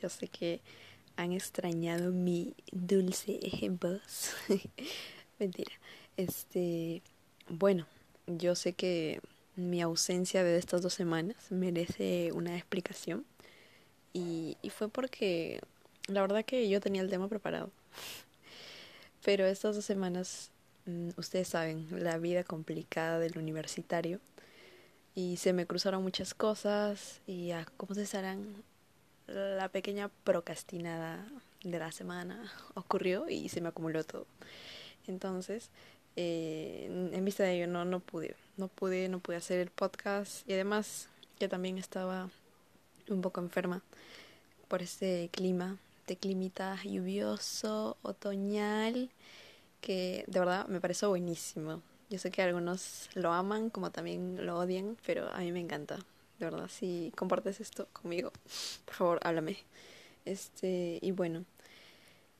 Yo sé que han extrañado mi dulce voz. Mentira. Este, bueno, yo sé que mi ausencia de estas dos semanas merece una explicación. Y, y fue porque la verdad que yo tenía el tema preparado. Pero estas dos semanas, mm, ustedes saben, la vida complicada del universitario. Y se me cruzaron muchas cosas y a cómo se estarán la pequeña procrastinada de la semana ocurrió y se me acumuló todo. Entonces, eh, en vista de ello no, no pude, no pude, no pude hacer el podcast y además que también estaba un poco enferma por este clima, de climita lluvioso, otoñal, que de verdad me pareció buenísimo. Yo sé que algunos lo aman como también lo odian, pero a mí me encanta verdad, si compartes esto conmigo, por favor, háblame. Este, y bueno,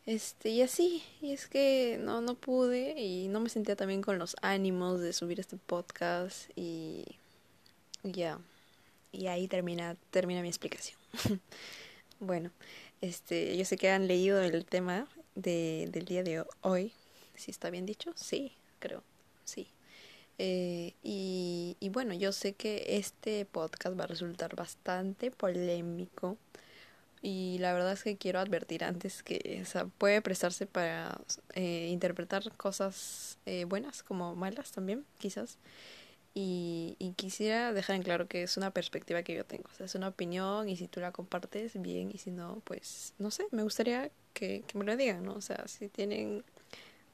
este, y así, y es que no, no pude y no me sentía también con los ánimos de subir este podcast y ya, y ahí termina, termina mi explicación. bueno, este, yo sé que han leído el tema de, del día de hoy, si está bien dicho, sí, creo, sí. Eh, y, y bueno, yo sé que este podcast va a resultar bastante polémico. Y la verdad es que quiero advertir antes que o sea, puede prestarse para eh, interpretar cosas eh, buenas como malas también, quizás. Y, y quisiera dejar en claro que es una perspectiva que yo tengo. O sea, es una opinión y si tú la compartes, bien. Y si no, pues no sé, me gustaría que, que me lo digan, ¿no? O sea, si tienen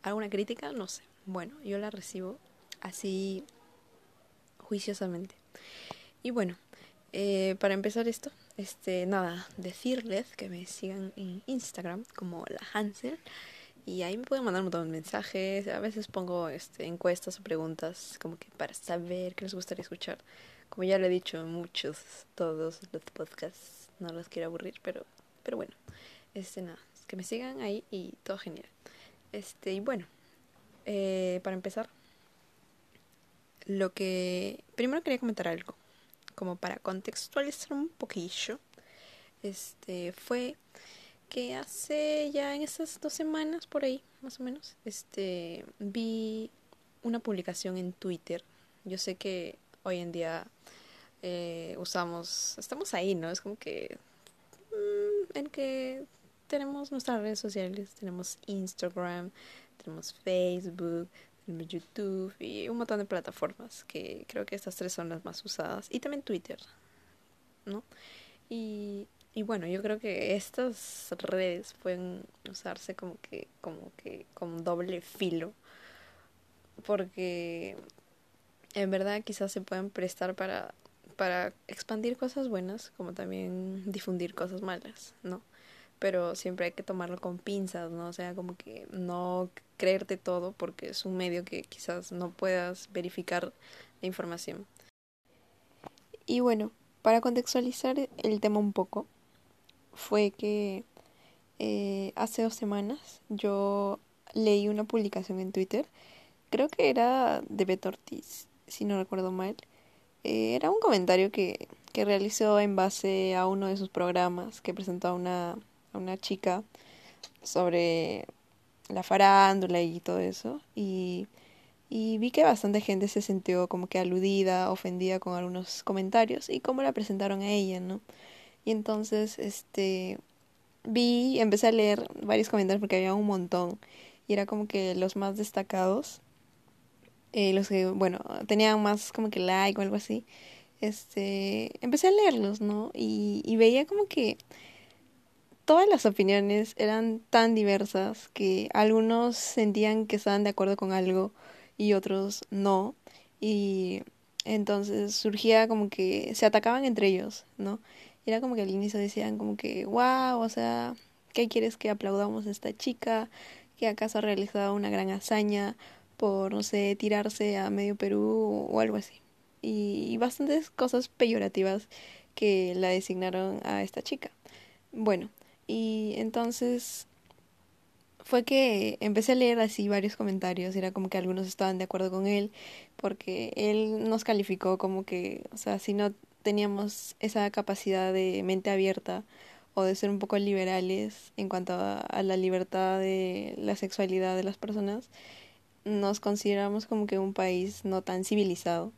alguna crítica, no sé. Bueno, yo la recibo así juiciosamente. Y bueno, eh, para empezar esto, este, nada, decirles que me sigan en Instagram como la Hansel y ahí me pueden mandar un montón de mensajes, a veces pongo este, encuestas o preguntas como que para saber qué les gustaría escuchar. Como ya lo he dicho en muchos, todos los podcasts, no los quiero aburrir, pero, pero bueno, este nada, que me sigan ahí y todo genial. Este, y bueno, eh, para empezar, lo que primero quería comentar algo, como para contextualizar un poquillo, este fue que hace ya en esas dos semanas por ahí, más o menos, este vi una publicación en Twitter. Yo sé que hoy en día eh, usamos, estamos ahí, ¿no? Es como que mm, en que tenemos nuestras redes sociales, tenemos Instagram, tenemos Facebook, YouTube y un montón de plataformas que creo que estas tres son las más usadas y también Twitter, ¿no? Y, y bueno, yo creo que estas redes pueden usarse como que como que con doble filo porque en verdad quizás se pueden prestar para para expandir cosas buenas como también difundir cosas malas, ¿no? Pero siempre hay que tomarlo con pinzas, ¿no? O sea, como que no creerte todo porque es un medio que quizás no puedas verificar la información. Y bueno, para contextualizar el tema un poco, fue que eh, hace dos semanas yo leí una publicación en Twitter, creo que era de Beto Ortiz, si no recuerdo mal. Eh, era un comentario que, que realizó en base a uno de sus programas que presentó a una una chica sobre la farándula y todo eso. Y, vi que bastante gente se sintió como que aludida, ofendida con algunos comentarios y cómo la presentaron a ella, ¿no? Y entonces, este, vi, empecé a leer varios comentarios porque había un montón y era como que los más destacados, eh, los que, bueno, tenían más como que like o algo así, este, empecé a leerlos, ¿no? Y veía como que todas las opiniones eran tan diversas que algunos sentían que estaban de acuerdo con algo y otros no. Y entonces surgía como que se atacaban entre ellos, ¿no? Era como que al inicio decían como que, wow, o sea, ¿qué quieres que aplaudamos a esta chica? ¿Que acaso ha realizado una gran hazaña por, no sé, tirarse a medio Perú o algo así? Y, y bastantes cosas peyorativas que la designaron a esta chica. Bueno, y entonces fue que empecé a leer así varios comentarios, era como que algunos estaban de acuerdo con él, porque él nos calificó como que, o sea, si no teníamos esa capacidad de mente abierta o de ser un poco liberales en cuanto a, la libertad de la sexualidad de las personas, nos consideramos como que un país no tan civilizado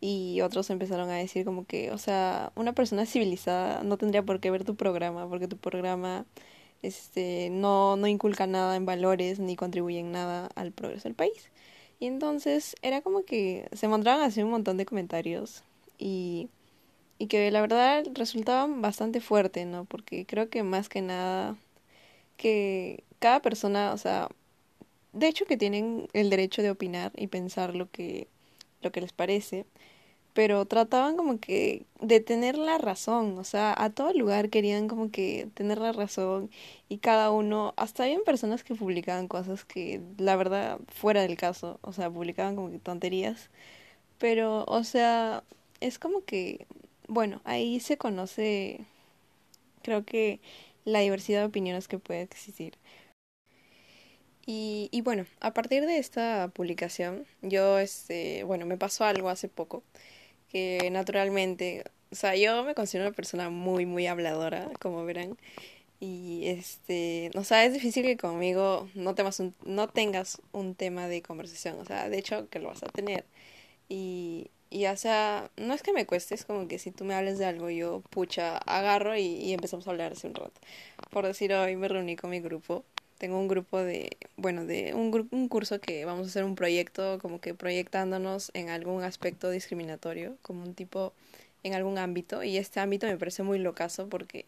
y otros empezaron a decir como que, o sea, una persona civilizada no tendría por qué ver tu programa, porque tu programa este no no inculca nada en valores ni contribuye en nada al progreso del país. Y entonces era como que se mandaban a hacer un montón de comentarios y y que la verdad resultaban bastante fuerte, ¿no? Porque creo que más que nada que cada persona, o sea, de hecho que tienen el derecho de opinar y pensar lo que lo que les parece, pero trataban como que de tener la razón, o sea, a todo lugar querían como que tener la razón y cada uno, hasta habían personas que publicaban cosas que la verdad fuera del caso, o sea, publicaban como que tonterías, pero o sea, es como que bueno, ahí se conoce, creo que la diversidad de opiniones que puede existir. Y, y bueno, a partir de esta publicación, yo, este, bueno, me pasó algo hace poco, naturalmente, o sea, yo me considero una persona muy, muy habladora, como verán, y este, o sea, es difícil que conmigo no, temas un, no tengas un tema de conversación, o sea, de hecho que lo vas a tener. Y, y o sea, no es que me cueste, es como que si tú me hables de algo, yo pucha, agarro y, y empezamos a hablar hace un rato. Por decir, hoy me reuní con mi grupo. Tengo un grupo de, bueno, de un, un curso que vamos a hacer un proyecto, como que proyectándonos en algún aspecto discriminatorio, como un tipo, en algún ámbito. Y este ámbito me parece muy locazo porque,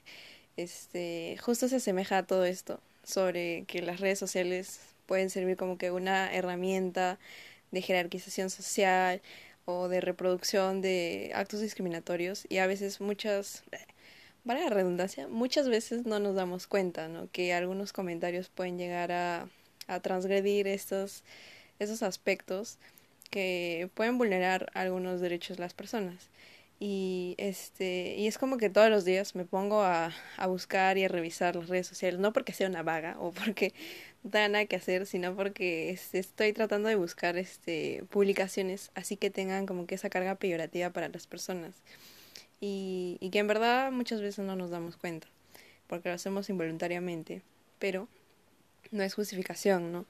este, justo se asemeja a todo esto, sobre que las redes sociales pueden servir como que una herramienta de jerarquización social, o de reproducción de actos discriminatorios y a veces muchas, para la redundancia, muchas veces no nos damos cuenta, ¿no? Que algunos comentarios pueden llegar a, transgredir estos, esos aspectos que pueden vulnerar algunos derechos de las personas. Y este, y es como que todos los días me pongo a, a buscar y a revisar las redes sociales, no porque sea una vaga o porque no tenga nada que hacer, sino porque este, estoy tratando de buscar este publicaciones así que tengan como que esa carga peyorativa para las personas. Y, y que en verdad muchas veces no nos damos cuenta, porque lo hacemos involuntariamente, pero no es justificación, ¿no?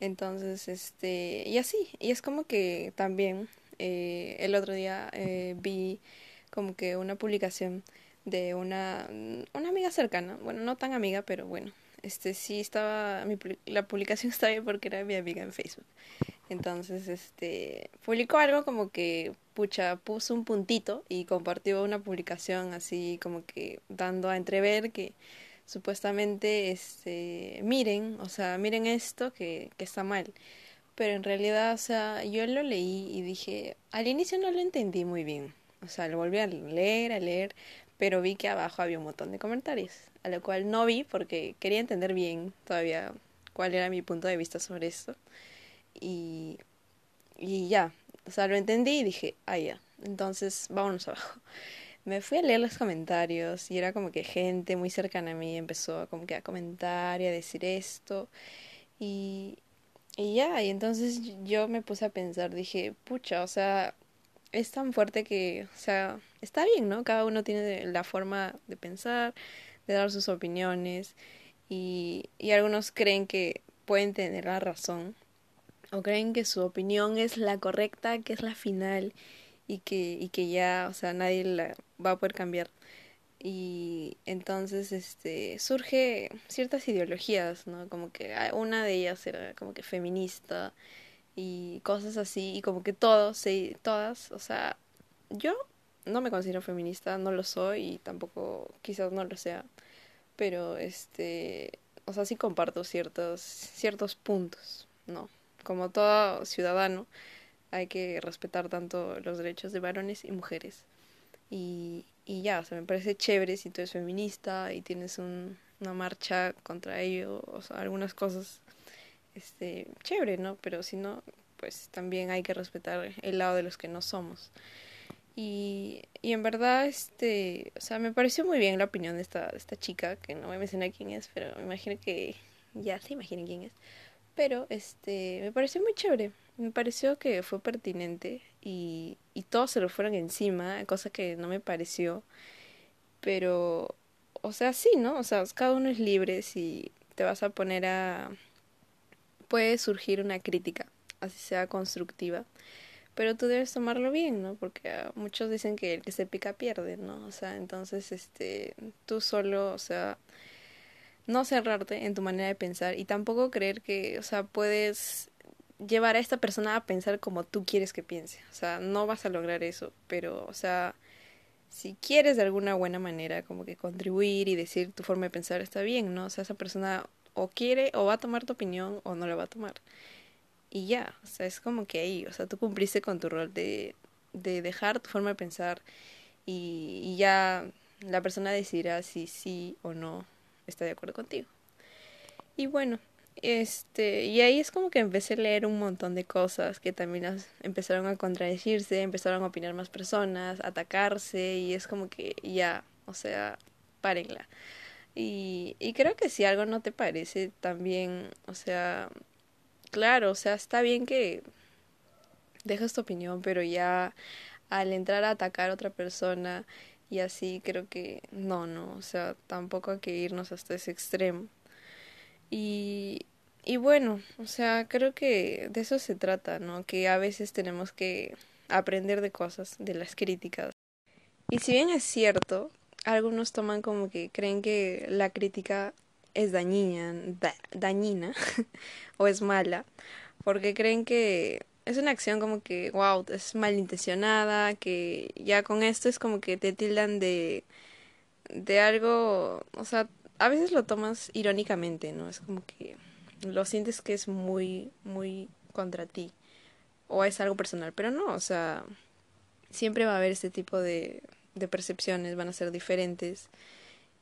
Entonces, este, y así, y es como que también eh, el otro día eh, vi como que una publicación de una, una amiga cercana, bueno, no tan amiga, pero bueno, este sí estaba, mi, la publicación estaba bien porque era mi amiga en Facebook. Entonces, este, publicó algo como que, pucha, puso un puntito y compartió una publicación así como que dando a entrever que supuestamente, este, miren, o sea, miren esto que, que está mal pero en realidad, o sea, yo lo leí y dije, al inicio no lo entendí muy bien, o sea, lo volví a leer, a leer, pero vi que abajo había un montón de comentarios, a lo cual no vi porque quería entender bien todavía cuál era mi punto de vista sobre esto. Y, y ya, o sea, lo entendí y dije, ah, ya, entonces vámonos abajo. Me fui a leer los comentarios y era como que gente muy cercana a mí empezó como que a comentar y a decir esto. Y, y ya, y entonces yo me puse a pensar, dije, pucha, o sea, es tan fuerte que, o sea, está bien, ¿no? Cada uno tiene la forma de pensar, de dar sus opiniones, y, y algunos creen que pueden tener la razón, o creen que su opinión es la correcta, que es la final, y que, y que ya, o sea, nadie la va a poder cambiar. Y entonces este surge ciertas ideologías no como que ah, una de ellas era como que feminista y cosas así y como que todos sí, todas o sea yo no me considero feminista no lo soy y tampoco quizás no lo sea pero este o sea sí comparto ciertos ciertos puntos no como todo ciudadano hay que respetar tanto los derechos de varones y mujeres y, y ya, o sea, me parece chévere si tú eres feminista y tienes un, una marcha contra ello, o sea, algunas cosas, este, chévere, ¿no? Pero si no, pues también hay que respetar el lado de los que no somos. Y, y en verdad, este, o sea, me pareció muy bien la opinión de esta, esta chica, que no voy a mencionar quién es, pero me imagino que ya se imaginen quién es. Pero, este, me pareció muy chévere me pareció que fue pertinente y, y todos se lo fueron encima, cosa que no me pareció. Pero, o sea, sí, ¿no? O sea, cada uno es libre si te vas a poner a... puede surgir una crítica, así sea constructiva, pero tú debes tomarlo bien, ¿no? Porque ah, muchos dicen que el que se pica pierde, ¿no? O sea, entonces, este, tú solo, o sea, no cerrarte en tu manera de pensar y tampoco creer que, o sea, puedes llevar a esta persona a pensar como tú quieres que piense. O sea, no vas a lograr eso, pero, o sea, si quieres de alguna buena manera como que contribuir y decir tu forma de pensar está bien, ¿no? O sea, esa persona o quiere o va a tomar tu opinión o no la va a tomar. Y ya, o sea, es como que ahí, o sea, tú cumpliste con tu rol de, de dejar tu forma de pensar y, y ya la persona decidirá si sí o no está de acuerdo contigo. Y bueno, este, y ahí es como que empecé a leer un montón de cosas que también empezaron a contradecirse, empezaron a opinar más personas, a atacarse, y es como que ya, o sea, párenla. Y, y creo que si algo no te parece, también, o sea, claro, o sea, está bien que dejes tu opinión, pero ya al entrar a atacar a otra persona y así creo que no, no, o sea, tampoco hay que irnos hasta ese extremo. Y, y bueno, o sea, creo que de eso se trata, ¿no? Que a veces tenemos que aprender de cosas, de las críticas. Y si bien es cierto, algunos toman como que creen que la crítica es dañina, dañina o es mala, porque creen que es una acción como que, wow, es malintencionada, que ya con esto es como que te tildan de, de algo, o sea, a veces lo tomas irónicamente, ¿no? Es como que lo sientes que es muy, muy contra ti o es algo personal, pero no, o sea, siempre va a haber este tipo de, de percepciones, van a ser diferentes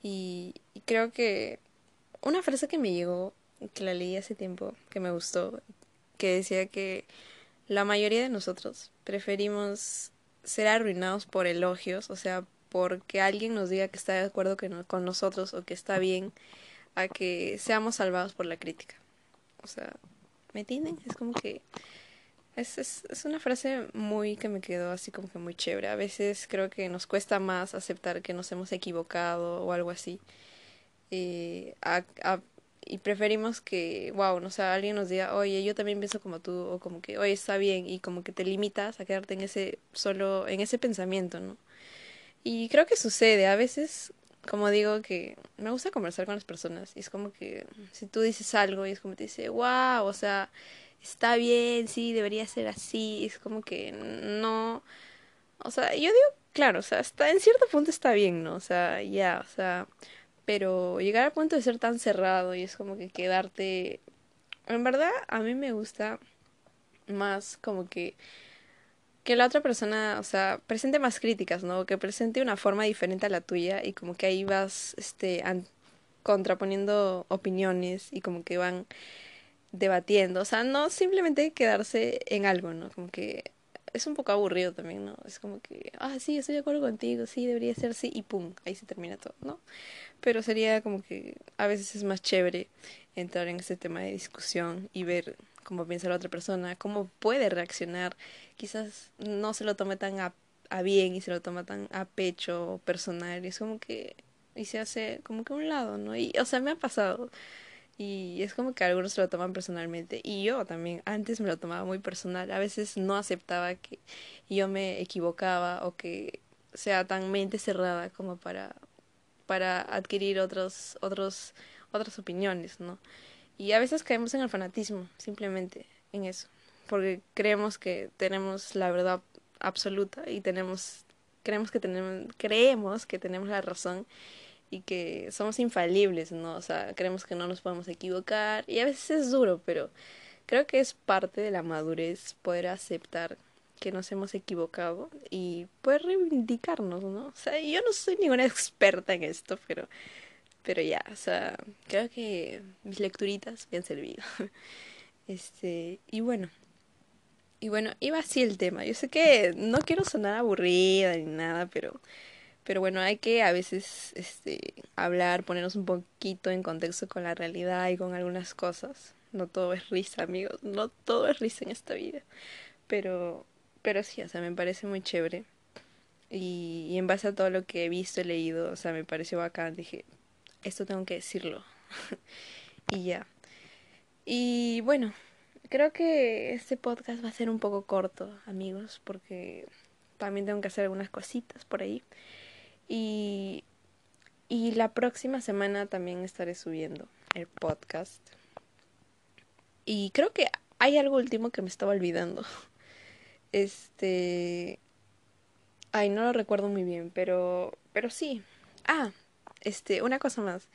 y, y creo que una frase que me llegó, que la leí hace tiempo, que me gustó, que decía que la mayoría de nosotros preferimos ser arruinados por elogios, o sea, porque alguien nos diga que está de acuerdo con nosotros o que está bien, a que seamos salvados por la crítica. O sea, ¿me entienden? Es como que es, es, es, una frase muy que me quedó así como que muy chévere. A veces creo que nos cuesta más aceptar que nos hemos equivocado o algo así. Eh, a, a, y preferimos que, wow, no sé, alguien nos diga, oye, yo también pienso como tú, o como que, oye, está bien, y como que te limitas a quedarte en ese, solo, en ese pensamiento, ¿no? Y creo que sucede, a veces, como digo, que me gusta conversar con las personas, y es como que si tú dices algo y es como te dice, wow, o sea, está bien, sí, debería ser así, es como que no, o sea, yo digo, claro, o sea, hasta en cierto punto está bien, ¿no? O sea, ya, o sea, pero llegar al punto de ser tan cerrado y es como que quedarte, en verdad, a mí me gusta más como que que la otra persona, o sea, presente más críticas, ¿no? Que presente una forma diferente a la tuya y como que ahí vas, este, contraponiendo opiniones y como que van debatiendo, o sea, no simplemente quedarse en algo, ¿no? Como que es un poco aburrido también, ¿no? Es como que, ah, sí, estoy de acuerdo contigo, sí, debería ser así, y pum, ahí se termina todo, ¿no? Pero sería como que a veces es más chévere entrar en ese tema de discusión y ver cómo piensa la otra persona, cómo puede reaccionar. Quizás no se lo tome tan a, bien y se lo toma tan a pecho personal, y es como que, y se hace como que a un lado, ¿no? Y, o sea, me ha pasado y es como que algunos se lo toman personalmente. Y yo también antes me lo tomaba muy personal. A veces no aceptaba que yo me equivocaba o que sea tan mente cerrada como para, para adquirir otros, otros, otras opiniones, ¿no? Y a veces caemos en el fanatismo, simplemente en eso. Porque creemos que tenemos la verdad absoluta y tenemos, creemos que tenemos, creemos que tenemos la razón y que somos infalibles, ¿no? O sea, creemos que no nos podemos equivocar y a veces es duro, pero creo que es parte de la madurez poder aceptar que nos hemos equivocado y poder reivindicarnos, ¿no? O sea, yo no soy ninguna experta en esto, pero pero ya, o sea, creo que mis lecturitas me han servido. Este, y bueno, y bueno, iba así el tema. Yo sé que no quiero sonar aburrida ni nada, pero pero bueno, hay que a veces este, hablar, ponernos un poquito en contexto con la realidad y con algunas cosas. No todo es risa, amigos. No todo es risa en esta vida. Pero, pero sí, o sea, me parece muy chévere Y, y en base a todo lo que he visto, he leído, o sea, me pareció bacán. Dije, esto tengo que decirlo. y ya. Y bueno, creo que este podcast va a ser un poco corto, amigos, porque también tengo que hacer algunas cositas por ahí. Y, y la próxima semana también estaré subiendo el podcast. Y creo que hay algo último que me estaba olvidando. Este... Ay, no lo recuerdo muy bien, pero... Pero sí. Ah, este, una cosa más.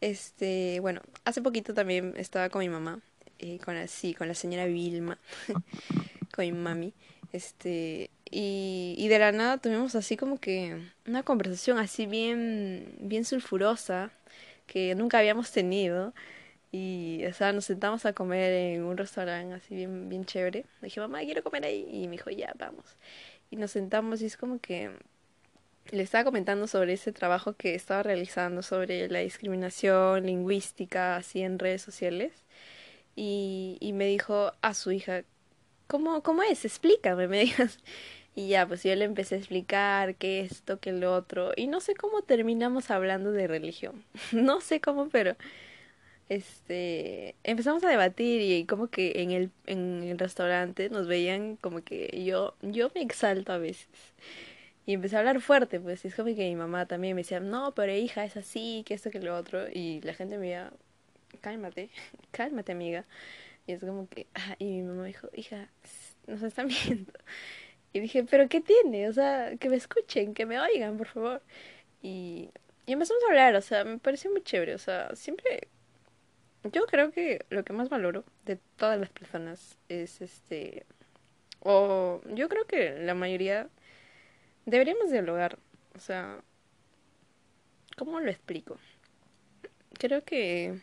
Este, bueno, hace poquito también estaba con mi mamá, eh, con la, con la señora Vilma, con mi mami, este, y, y de la nada tuvimos así como que una conversación así bien, bien sulfurosa que nunca habíamos tenido. Y, o sea, nos sentamos a comer en un restaurante así bien, bien chévere. Le dije, mamá, quiero comer ahí. Y me dijo, ya, vamos. Y nos sentamos y es como que le estaba comentando sobre ese trabajo que estaba realizando sobre la discriminación lingüística así en redes sociales. Y, y me dijo a su hija, ¿cómo, cómo es? Explícame, me dijo. Y ya, pues yo le empecé a explicar qué esto, qué lo otro. Y no sé cómo terminamos hablando de religión. no sé cómo, pero este empezamos a debatir y como que en el en el restaurante nos veían como que yo yo me exalto a veces. Y empecé a hablar fuerte pues es como que mi mamá también me decía no pero hija es así que esto que lo otro y la gente me decía cálmate cálmate amiga y es como que ah, y mi mamá dijo hija nos están viendo y dije pero qué tiene o sea que me escuchen que me oigan por favor y y empezamos a hablar o sea me pareció muy chévere o sea siempre yo creo que lo que más valoro de todas las personas es este o yo creo que la mayoría deberíamos dialogar o sea cómo lo explico creo que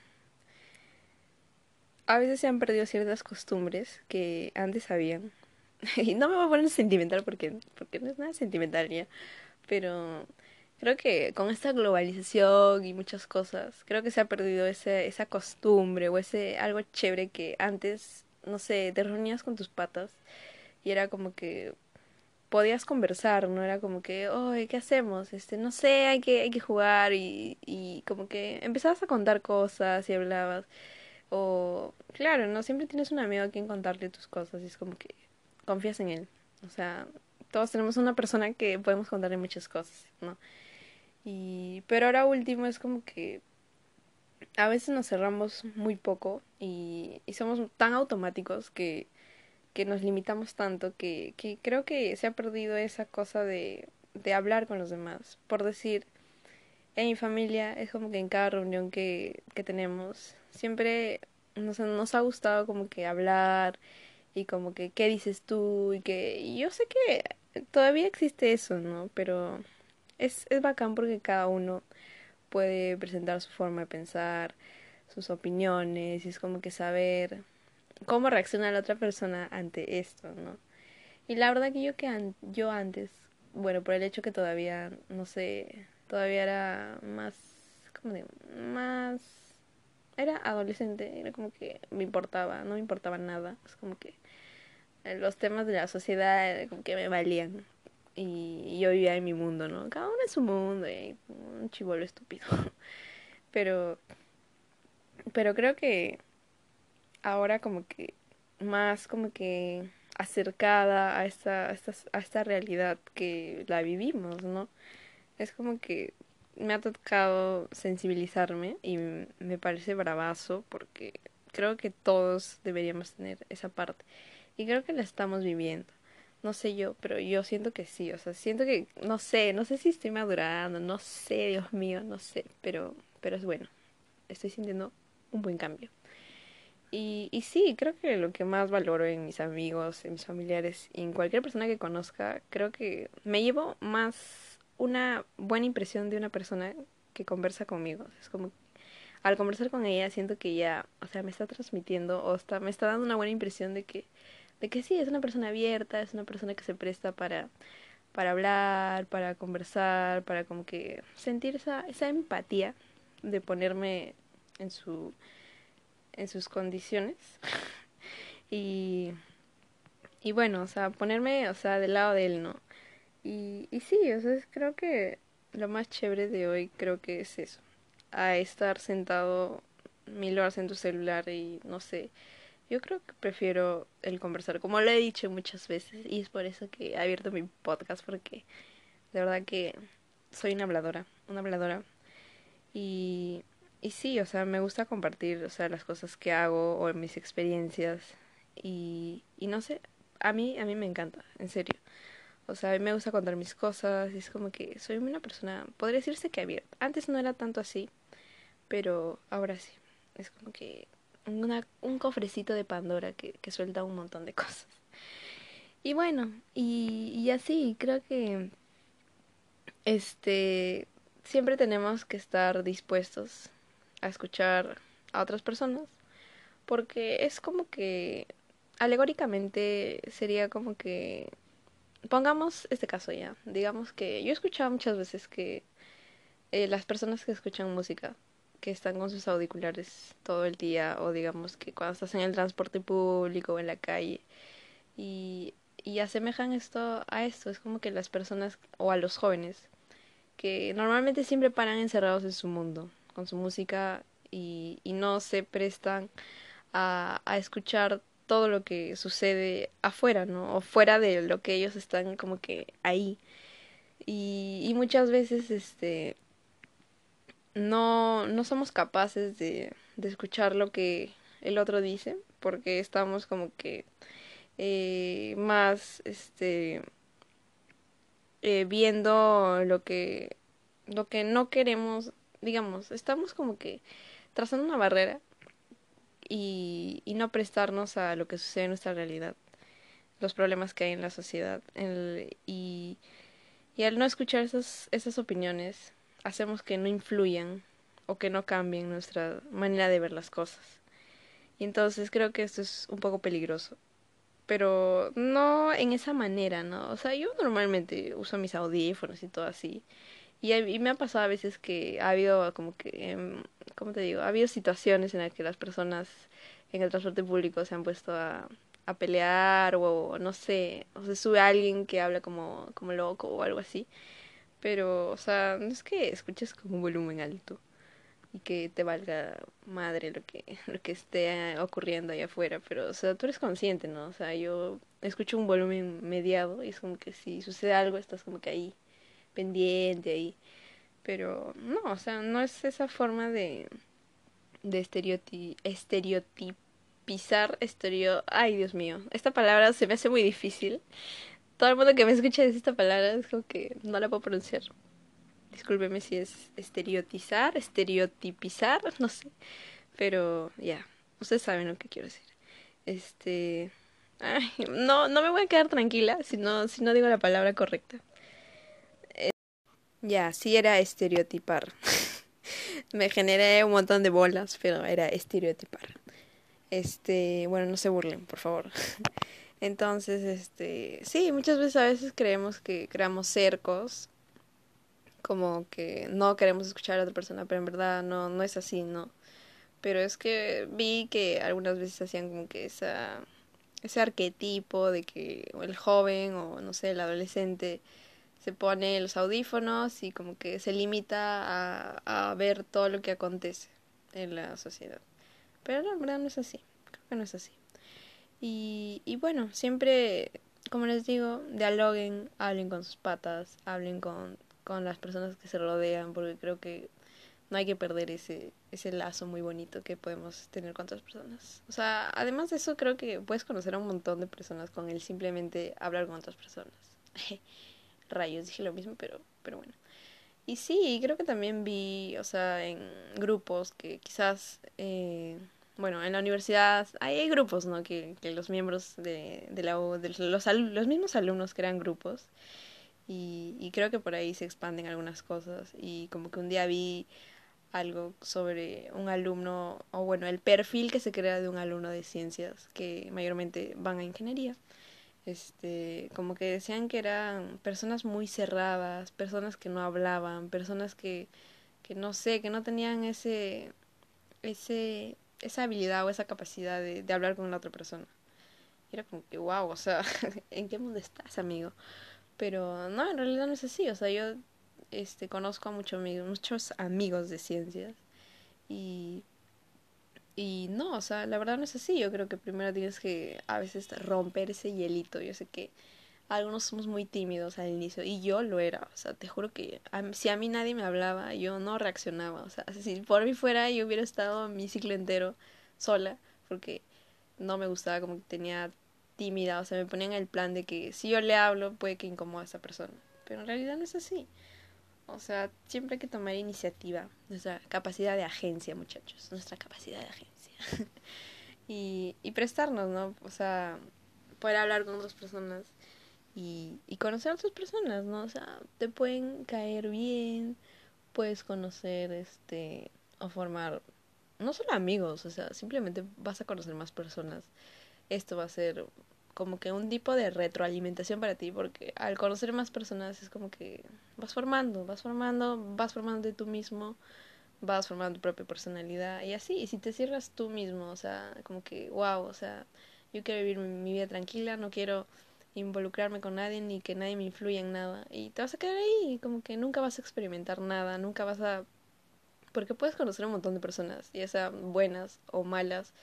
a veces se han perdido ciertas costumbres que antes habían. Y no me voy a poner sentimental porque porque no es nada sentimental ya pero Creo que con esta globalización y muchas cosas, creo que se ha perdido ese, esa costumbre o ese algo chévere que antes, no sé, te reunías con tus patas y era como que podías conversar, no era como que, oye, ¿qué hacemos? Este, no sé, hay que, hay que jugar y, y como que empezabas a contar cosas y hablabas. O, claro, no siempre tienes un amigo a quien contarle tus cosas y es como que confías en él. O sea, todos tenemos una persona que podemos contarle muchas cosas, ¿no? Y, pero ahora último es como que a veces nos cerramos muy poco y, somos tan automáticos que, nos limitamos tanto que, creo que se ha perdido esa cosa de, de hablar con los demás. Por decir, en mi familia es como que en cada reunión que, que tenemos siempre nos, nos ha gustado como que hablar y como que qué dices tú y que y yo sé que todavía existe eso, ¿no? Pero es, es bacán porque cada uno puede presentar su forma de pensar, sus opiniones, y es como que saber cómo reacciona la otra persona ante esto, ¿no? Y la verdad que yo que yo antes, bueno, por el hecho que todavía, no sé, todavía era más, ¿cómo digo? Más, era adolescente, era como que me importaba, no me importaba nada, es como que los temas de la sociedad como que me valían, y yo vivía en mi mundo, ¿no? Cada uno en su mundo, y un chivolo estúpido. Pero, pero creo que ahora como que más como que acercada a esta, a esta, a esta realidad que la vivimos, ¿no? Es como que me ha tocado sensibilizarme y me parece bravazo porque creo que todos deberíamos tener esa parte y creo que la estamos viviendo no sé yo, pero yo siento que sí, o sea, siento que, no sé, no sé si estoy madurando, no sé, Dios mío, no sé, pero, pero es bueno, estoy sintiendo un buen cambio. Y, y sí, creo que lo que más valoro en mis amigos, en mis familiares y en cualquier persona que conozca, creo que me llevo más una buena impresión de una persona que conversa conmigo. Es como, al conversar con ella, siento que ella, o sea, me está transmitiendo o está, me está dando una buena impresión de que de que sí, es una persona abierta, es una persona que se presta para, para hablar, para conversar, para como que sentir esa, esa empatía de ponerme en su en sus condiciones y y bueno, o sea, ponerme, o sea, del lado de él, ¿no? Y, y sí, o sea, creo que lo más chévere de hoy creo que es eso. A estar sentado mil horas en tu celular y no sé. Yo creo que prefiero el conversar, como lo he dicho muchas veces, y es por eso que he abierto mi podcast, porque de verdad que soy una habladora, una habladora. Y, y sí, o sea, me gusta compartir, o sea, las cosas que hago o mis experiencias. Y, y no sé, a mí, a mí me encanta, en serio. O sea, a mí me gusta contar mis cosas y es como que soy una persona, podría decirse que abierta. Antes no era tanto así, pero ahora sí. Es como que una, un cofrecito de Pandora que, que suelta un montón de cosas. Y bueno, y, y así, creo que este siempre tenemos que estar dispuestos a escuchar a otras personas porque es como que alegóricamente sería como que pongamos este caso ya digamos que yo he escuchado muchas veces que eh, las personas que escuchan música que están con sus auriculares todo el día o digamos que cuando estás en el transporte público o en la calle y, y asemejan esto a esto, es como que las personas o a los jóvenes que normalmente siempre paran encerrados en su mundo con su música y, y no se prestan a, a escuchar todo lo que sucede afuera, ¿no? O fuera de lo que ellos están como que ahí. Y, y muchas veces, este, no, no somos capaces de, de escuchar lo que el otro dice porque estamos como que eh, más este eh, viendo lo que lo que no queremos digamos estamos como que trazando una barrera y, y no prestarnos a lo que sucede en nuestra realidad los problemas que hay en la sociedad el, y, y al no escuchar esas, esas opiniones hacemos que no influyan o que no cambien nuestra manera de ver las cosas. Y entonces creo que esto es un poco peligroso. Pero no en esa manera, ¿no? O sea, yo normalmente uso mis audífonos y todo así. Y, y me ha pasado a veces que ha habido como que, eh, ¿cómo te digo? Ha habido situaciones en las que las personas en el transporte público se han puesto a, a pelear o no sé, o se sube alguien que habla como, como loco o algo así. Pero, o sea, no es que escuches con un volumen alto y que te valga madre lo que, lo que esté ocurriendo ahí afuera, pero, o sea, tú eres consciente, ¿no? O sea, yo escucho un volumen mediado y es como que si sucede algo estás como que ahí, pendiente ahí. Pero, no, o sea, no es esa forma de, de estereoti estereotipizar, estereo... Ay, Dios mío, esta palabra se me hace muy difícil todo el mundo que me escucha decir esta palabra es como que no la puedo pronunciar. Discúlpeme si es estereotizar, estereotipizar, no sé. Pero ya, ustedes saben lo que quiero decir. Este. Ay, no, no me voy a quedar tranquila si no, si no digo la palabra correcta. Eh, ya, sí era estereotipar. me generé un montón de bolas, pero era estereotipar. Este, bueno, no se burlen, por favor. Entonces, este, sí, muchas veces a veces creemos que creamos cercos, como que no queremos escuchar a otra persona, pero en verdad no, no es así, ¿no? Pero es que vi que algunas veces hacían como que esa, ese arquetipo de que el joven o no sé, el adolescente se pone los audífonos y como que se limita a, a ver todo lo que acontece en la sociedad. Pero en verdad no es así, creo que no es así. Y, y bueno, siempre, como les digo, dialoguen, hablen con sus patas, hablen con, con las personas que se rodean, porque creo que no hay que perder ese, ese lazo muy bonito que podemos tener con otras personas. O sea, además de eso, creo que puedes conocer a un montón de personas con el simplemente hablar con otras personas. Rayos, dije lo mismo, pero, pero bueno. Y sí, creo que también vi, o sea, en grupos que quizás eh, bueno, en la universidad hay grupos, ¿no? Que, que los miembros de, de la U, de los, los mismos alumnos crean grupos y, y creo que por ahí se expanden algunas cosas y como que un día vi algo sobre un alumno, o bueno, el perfil que se crea de un alumno de ciencias que mayormente van a ingeniería. Este, como que decían que eran personas muy cerradas, personas que no hablaban, personas que, que no sé, que no tenían ese, ese esa habilidad o esa capacidad de, de hablar con la otra persona. era como que, wow, o sea, ¿en qué mundo estás, amigo? Pero no, en realidad no es así. O sea, yo este, conozco a muchos amigos, muchos amigos de ciencias y, y no, o sea, la verdad no es así. Yo creo que primero tienes que a veces romper ese hielito. Yo sé que algunos somos muy tímidos al inicio y yo lo era. O sea, te juro que si a mí nadie me hablaba, yo no reaccionaba. O sea, si por mí fuera, yo hubiera estado mi ciclo entero sola porque no me gustaba como que tenía tímida. O sea, me ponían el plan de que si yo le hablo puede que incomode a esa persona. Pero en realidad no es así. O sea, siempre hay que tomar iniciativa, nuestra capacidad de agencia, muchachos, nuestra capacidad de agencia. y, y prestarnos, ¿no? O sea, poder hablar con otras personas y, y conocer a otras personas, ¿no? O sea, te pueden caer bien, puedes conocer, este, o formar, no solo amigos, o sea, simplemente vas a conocer más personas. Esto va a ser como que un tipo de retroalimentación para ti, porque al conocer más personas es como que vas formando, vas formando, vas formando de tú mismo, vas formando tu propia personalidad y así, y si te cierras tú mismo, o sea, como que, wow, o sea, yo quiero vivir mi vida tranquila, no quiero involucrarme con nadie ni que nadie me influya en nada y te vas a quedar ahí, como que nunca vas a experimentar nada, nunca vas a... porque puedes conocer un montón de personas, ya sean buenas o malas,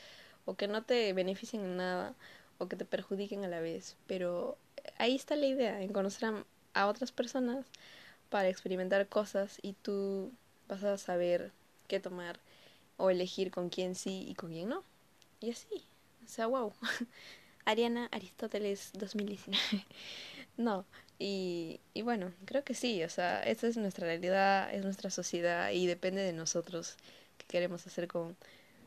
o que no te beneficien en nada, o que te perjudiquen a la vez, pero ahí está la idea, en conocer a, otras personas para experimentar cosas y tú vas a saber qué tomar o elegir con quién sí y con quién no. Y así, o sea, wow. Ariana Aristóteles 2019. no, y, y bueno, creo que sí, o sea, esta es nuestra realidad, es nuestra sociedad y depende de nosotros qué queremos hacer con,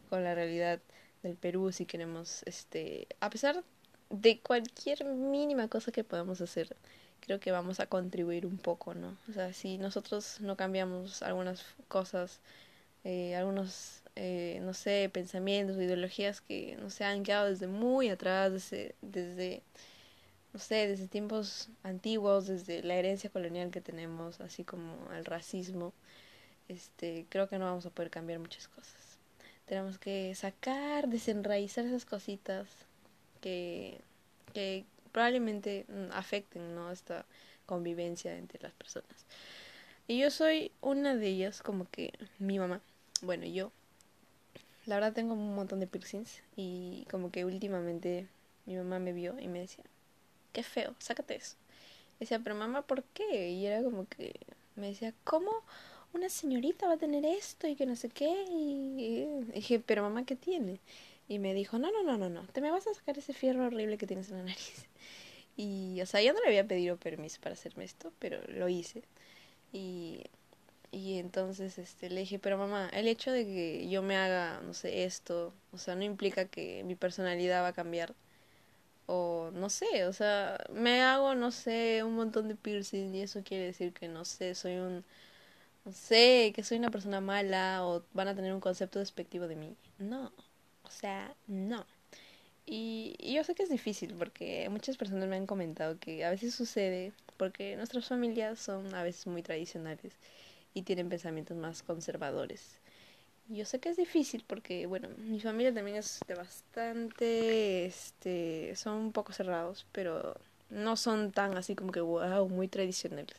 con la realidad del Perú, si queremos, este, a pesar de cualquier mínima cosa que podamos hacer, creo que vamos a contribuir un poco, ¿no? O sea, si nosotros no cambiamos algunas cosas, eh, algunos, eh, no sé, pensamientos o ideologías que no se han quedado desde muy atrás, desde, desde, no sé, desde tiempos antiguos, desde la herencia colonial que tenemos, así como el racismo, este, creo que no vamos a poder cambiar muchas cosas tenemos que sacar, desenraizar esas cositas que, que probablemente mm, afecten ¿no? esta convivencia entre las personas. Y yo soy una de ellas, como que mi mamá, bueno, yo, la verdad tengo un montón de piercings y como que últimamente mi mamá me vio y me decía, qué feo, sácate eso. Y decía, pero mamá, ¿por qué? Y era como que me decía, ¿cómo? una señorita va a tener esto y que no sé qué. Y, dije, pero mamá, ¿qué tiene? Y me dijo, no, no, no, no, no, te me vas a sacar ese fierro horrible que tienes en la nariz. Y, o sea, yo no le había pedido permiso para hacerme esto, pero lo hice. Y, y entonces este, le dije, pero mamá, el hecho de que yo me haga, no sé, esto, o sea, no implica que mi personalidad va a cambiar. O no sé, o sea, me hago, no sé, un montón de piercing y eso quiere decir que, no sé, soy un no sé, que soy una persona mala o van a tener un concepto despectivo de mí. No, o sea, no. Y, y, yo sé que es difícil porque muchas personas me han comentado que a veces sucede porque nuestras familias son a veces muy tradicionales y tienen pensamientos más conservadores. Yo sé que es difícil porque, bueno, mi familia también es de bastante, este, son un poco cerrados, pero no son tan así como que, wow, muy tradicionales.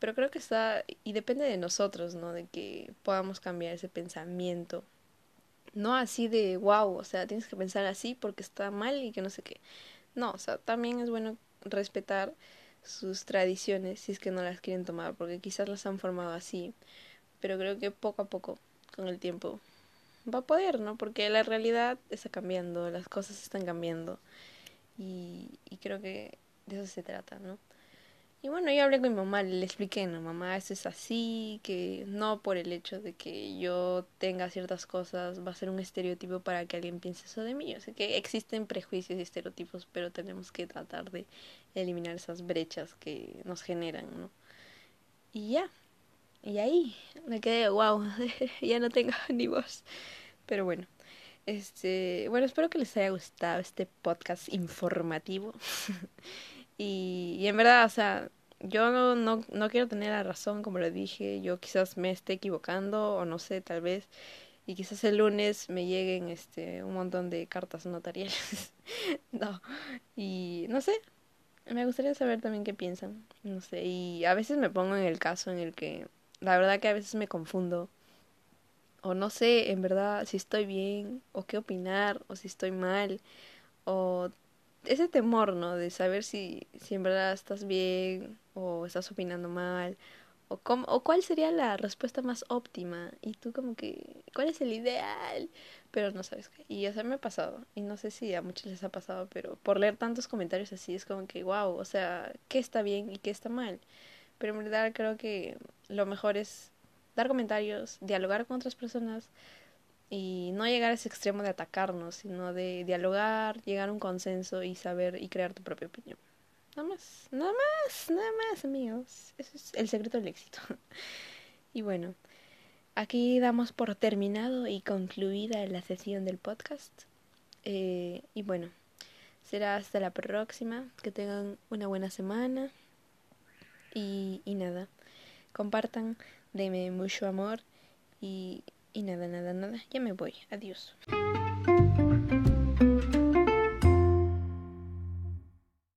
Pero creo que está, y depende de nosotros, ¿no? De que podamos cambiar ese pensamiento. No así de, wow, o sea, tienes que pensar así porque está mal y que no sé qué. No, o sea, también es bueno respetar sus tradiciones si es que no las quieren tomar, porque quizás las han formado así. Pero creo que poco a poco, con el tiempo, va a poder, ¿no? Porque la realidad está cambiando, las cosas están cambiando. Y, y creo que de eso se trata, ¿no? Y bueno, yo hablé con mi mamá, le expliqué, no, mamá, eso es así, que no por el hecho de que yo tenga ciertas cosas va a ser un estereotipo para que alguien piense eso de mí. O sea, que existen prejuicios y estereotipos, pero tenemos que tratar de eliminar esas brechas que nos generan, ¿no? Y ya, y ahí me quedé, wow, ya no tengo ni voz. Pero bueno, este, bueno, espero que les haya gustado este podcast informativo. Y, en verdad, o sea, yo no, no, no quiero tener la razón, como lo dije, yo quizás me esté equivocando o no sé, tal vez, y quizás el lunes me lleguen este un montón de cartas notariales. no, y no sé, me gustaría saber también qué piensan. No sé, y a veces me pongo en el caso en el que la verdad que a veces me confundo. O no sé en verdad si estoy bien o qué opinar o si estoy mal. O ese temor, ¿no? De saber si, si en verdad estás bien o estás opinando mal. O, cómo, o cuál sería la respuesta más óptima. Y tú como que, ¿cuál es el ideal? Pero no sabes qué. Y eso me ha pasado. Y no sé si a muchos les ha pasado, pero por leer tantos comentarios así es como que, wow, o sea, ¿qué está bien y qué está mal? Pero en verdad creo que lo mejor es dar comentarios, dialogar con otras personas y no llegar a ese extremo de atacarnos, sino de dialogar, llegar a un consenso y saber y crear tu propia opinión. Nada más, nada más, nada más, amigos. Ese es el secreto del éxito. y bueno, aquí damos por terminado y concluida la sesión del podcast. Eh, y bueno, será hasta la próxima. Que tengan una buena semana. Y, y nada, compartan, denme mucho amor y y nada, nada, nada, ya me voy. Adiós.